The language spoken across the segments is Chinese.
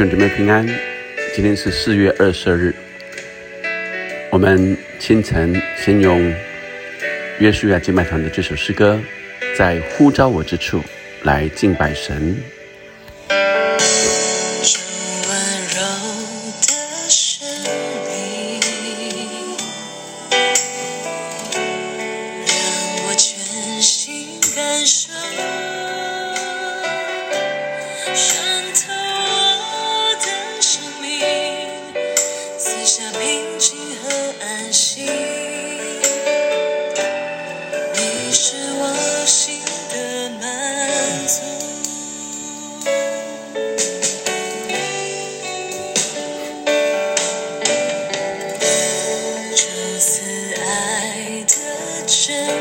兄弟们平安，今天是四月二十二日。我们清晨先用约书亚敬拜团的这首诗歌，在呼召我之处来敬拜神。我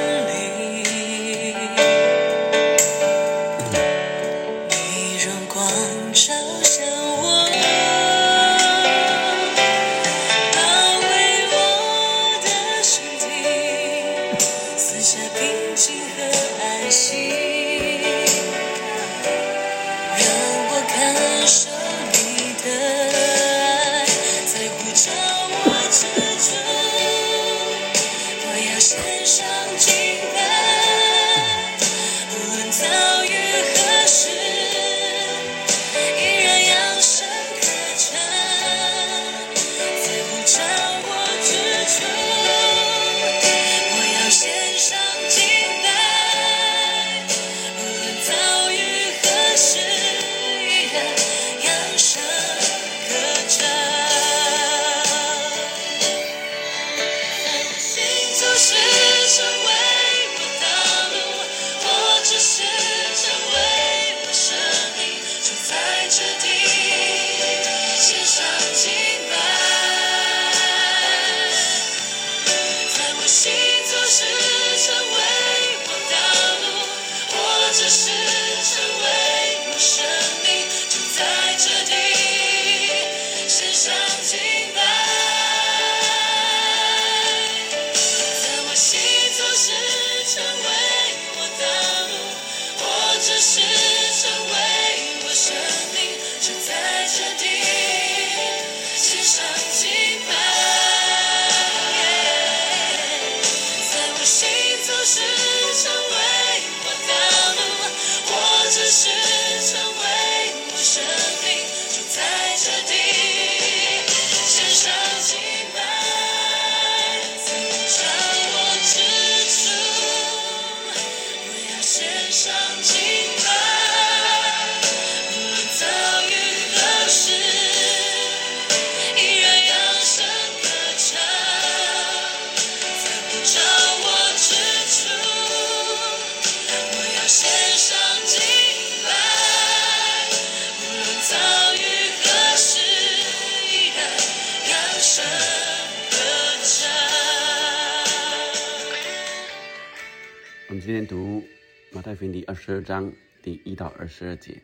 今天读马太福音第二十二章第一到二十二节，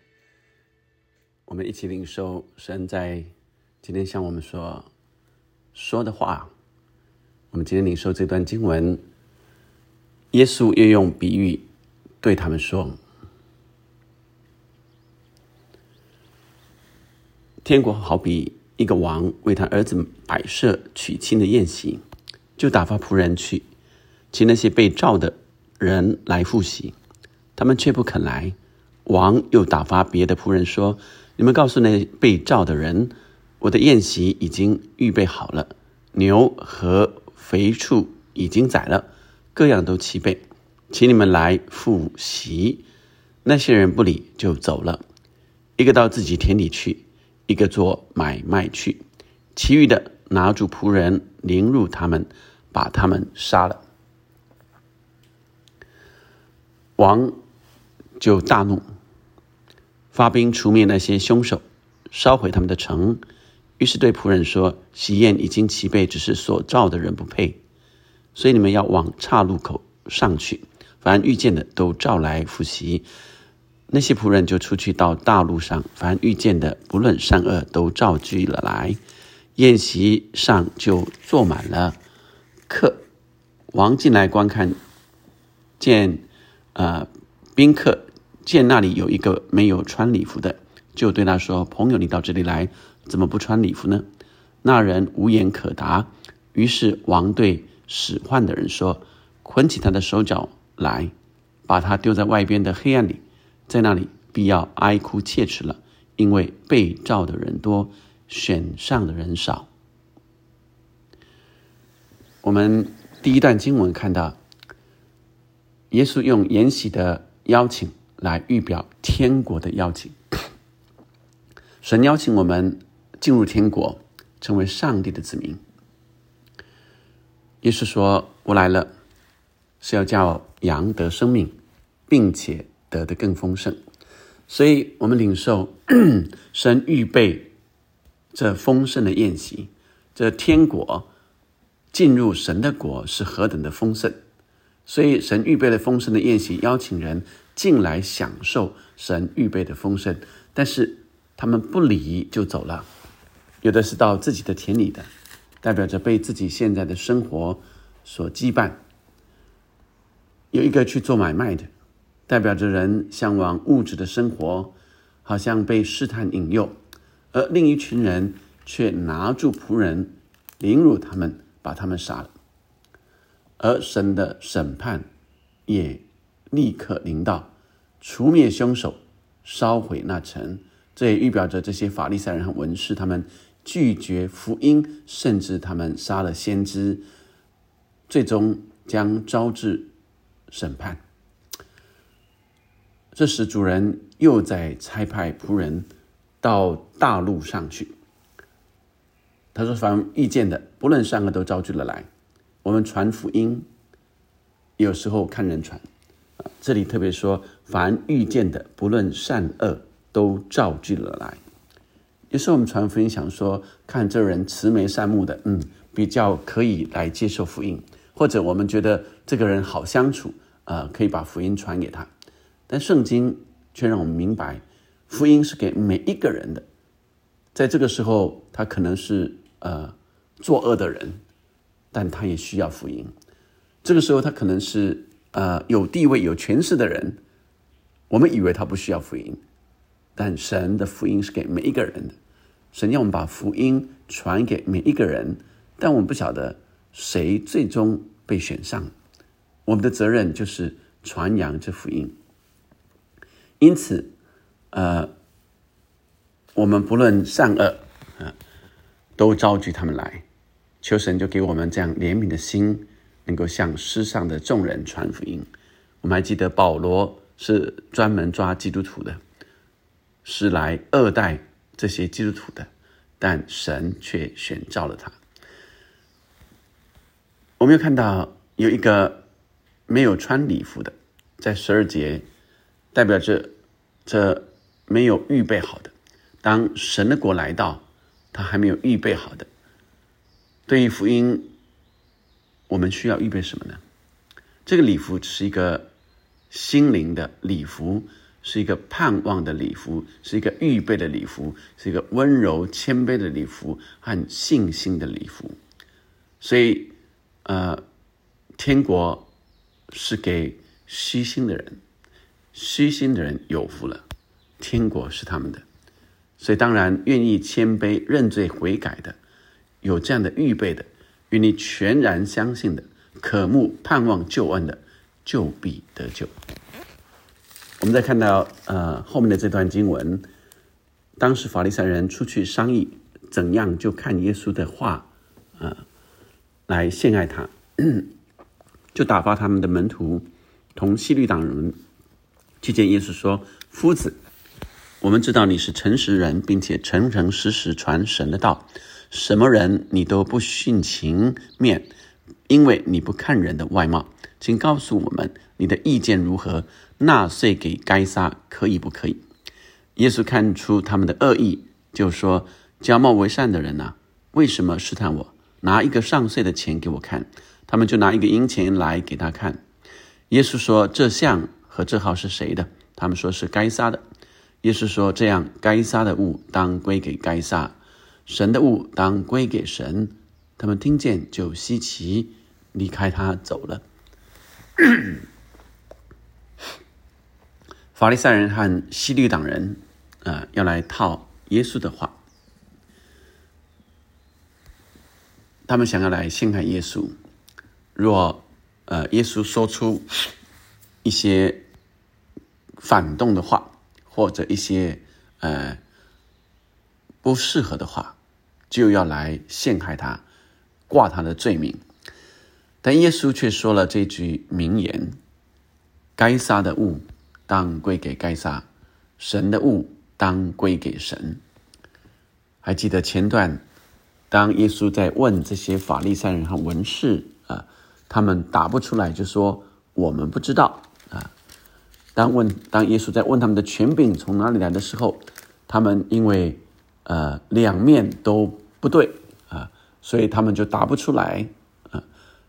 我们一起领受神在今天向我们说说的话。我们今天领受这段经文，耶稣又用比喻对他们说：“天国好比一个王为他儿子摆设娶亲的宴席，就打发仆人去请那些被召的。”人来复习，他们却不肯来。王又打发别的仆人说：“你们告诉那被召的人，我的宴席已经预备好了，牛和肥畜已经宰了，各样都齐备，请你们来复习。”那些人不理，就走了。一个到自己田里去，一个做买卖去，其余的拿住仆人，凌辱他们，把他们杀了。王就大怒，发兵除灭那些凶手，烧毁他们的城。于是对仆人说：“喜宴已经齐备，只是所召的人不配，所以你们要往岔路口上去，凡遇见的都召来复习。”那些仆人就出去到大路上，凡遇见的不论善恶都召聚了来，宴席上就坐满了客。王进来观看，见。呃，宾客见那里有一个没有穿礼服的，就对他说：“朋友，你到这里来，怎么不穿礼服呢？”那人无言可答。于是王对使唤的人说：“捆起他的手脚来，把他丢在外边的黑暗里，在那里必要哀哭切齿了，因为被召的人多，选上的人少。”我们第一段经文看到，耶稣用筵席的邀请来预表天国的邀请。神邀请我们进入天国，成为上帝的子民。耶稣说：“我来了，是要叫羊得生命，并且得的更丰盛。”所以，我们领受 神预备这丰盛的宴席，这天国。进入神的国是何等的丰盛，所以神预备了丰盛的宴席，邀请人进来享受神预备的丰盛。但是他们不理就走了，有的是到自己的田里的，代表着被自己现在的生活所羁绊；有一个去做买卖的，代表着人向往物质的生活，好像被试探引诱；而另一群人却拿住仆人，凌辱他们。把他们杀了，而神的审判也立刻临到，除灭凶手，烧毁那城。这也预表着这些法利赛人和文士，他们拒绝福音，甚至他们杀了先知，最终将招致审判。这时，主人又在差派仆人到大路上去。他说：“凡遇见的，不论善恶，都招聚了来。我们传福音，有时候看人传。啊，这里特别说，凡遇见的，不论善恶，都照聚了来。有时候我们传福音，想说看这人慈眉善目的，嗯，比较可以来接受福音；或者我们觉得这个人好相处，呃，可以把福音传给他。但圣经却让我们明白，福音是给每一个人的。在这个时候，他可能是。”呃，作恶的人，但他也需要福音。这个时候，他可能是呃有地位、有权势的人。我们以为他不需要福音，但神的福音是给每一个人的。神要我们把福音传给每一个人，但我们不晓得谁最终被选上。我们的责任就是传扬这福音。因此，呃，我们不论善恶，啊。都召集他们来，求神就给我们这样怜悯的心，能够向世上的众人传福音。我们还记得保罗是专门抓基督徒的，是来二代这些基督徒的，但神却选召了他。我们又看到有一个没有穿礼服的，在十二节，代表着这没有预备好的。当神的国来到。他还没有预备好的。对于福音，我们需要预备什么呢？这个礼服是一个心灵的礼服，是一个盼望的礼服，是一个预备的礼服，是一个温柔谦卑的礼服和信心的礼服。所以，呃，天国是给虚心的人，虚心的人有福了，天国是他们的。所以，当然愿意谦卑认罪悔改的，有这样的预备的，与你全然相信的，渴慕盼望救恩的，就必得救。我们再看到呃后面的这段经文，当时法利赛人出去商议怎样就看耶稣的话啊来陷害他，就打发他们的门徒同西律党人去见耶稣说：“夫子。”我们知道你是诚实人，并且诚诚实实传神的道，什么人你都不徇情面，因为你不看人的外貌。请告诉我们你的意见如何？纳税给该撒可以不可以？耶稣看出他们的恶意，就说：假冒为善的人呐，为什么试探我？拿一个上税的钱给我看。他们就拿一个银钱来给他看。耶稣说：这像和这号是谁的？他们说是该撒的。耶稣说：“这样，该杀的物当归给该杀，神的物当归给神。”他们听见就稀奇，离开他走了。法利赛人和西律党人，呃，要来套耶稣的话，他们想要来陷害耶稣。若呃，耶稣说出一些反动的话，或者一些呃不适合的话，就要来陷害他，挂他的罪名。但耶稣却说了这句名言：“该杀的物当归给该杀，神的物当归给神。”还记得前段，当耶稣在问这些法利赛人和文士啊，他们答不出来，就说我们不知道啊。当问当耶稣在问他们的权柄从哪里来的时候，他们因为呃两面都不对啊，所以他们就答不出来啊。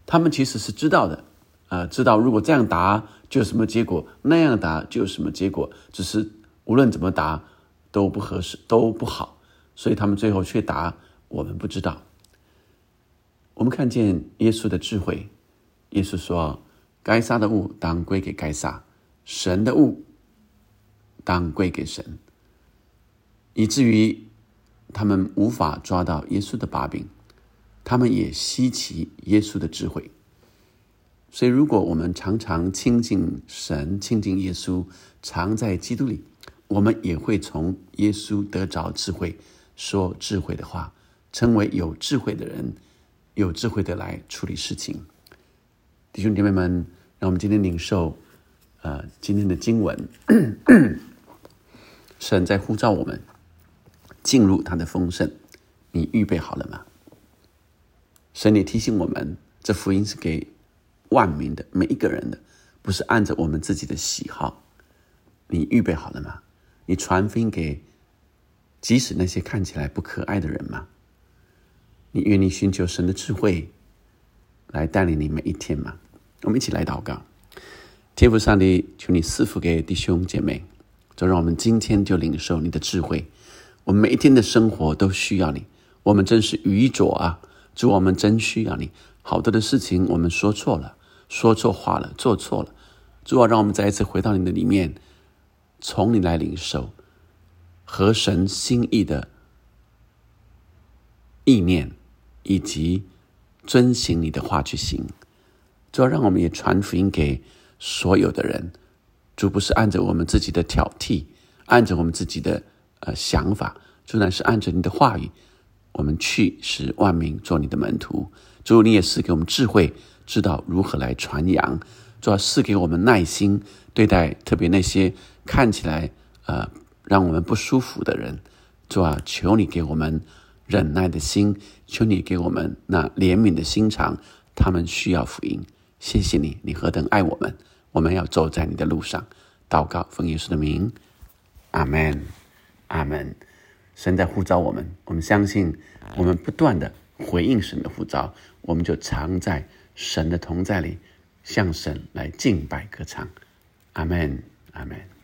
他们其实是知道的，啊，知道如果这样答就有什么结果，那样答就有什么结果，只是无论怎么答都不合适，都不好，所以他们最后却答我们不知道。我们看见耶稣的智慧，耶稣说：“该杀的物当归给该杀，神的物当归给神。”以至于他们无法抓到耶稣的把柄。他们也稀奇耶稣的智慧，所以如果我们常常亲近神、亲近耶稣，常在基督里，我们也会从耶稣得着智慧，说智慧的话，成为有智慧的人，有智慧的来处理事情。弟兄姐妹们，让我们今天领受，呃，今天的经文，神在呼召我们进入他的丰盛，你预备好了吗？神也提醒我们，这福音是给万民的，每一个人的，不是按照我们自己的喜好。你预备好了吗？你传福音给即使那些看起来不可爱的人吗？你愿意寻求神的智慧来带领你每一天吗？我们一起来祷告，天父上帝，求你赐福给弟兄姐妹，就让我们今天就领受你的智慧。我们每一天的生活都需要你，我们真是愚拙啊！主，我们真需要你。好多的事情我们说错了，说错话了，做错了。主啊，让我们再一次回到你的里面，从你来领受合神心意的意念，以及遵行你的话去行。主要让我们也传福音给所有的人。主不是按着我们自己的挑剔，按着我们自己的呃想法，主乃是按着你的话语。我们去使万民做你的门徒，主你也是给我们智慧，知道如何来传扬。主要是给我们耐心对待，特别那些看起来呃让我们不舒服的人。主啊，求你给我们忍耐的心，求你给我们那怜悯的心肠。他们需要福音。谢谢你，你何等爱我们！我们要走在你的路上。祷告，奉耶稣的名，阿门，阿门。神在呼召我们，我们相信，我们不断的回应神的呼召，我们就常在神的同在里，向神来敬拜歌唱。阿门，阿门。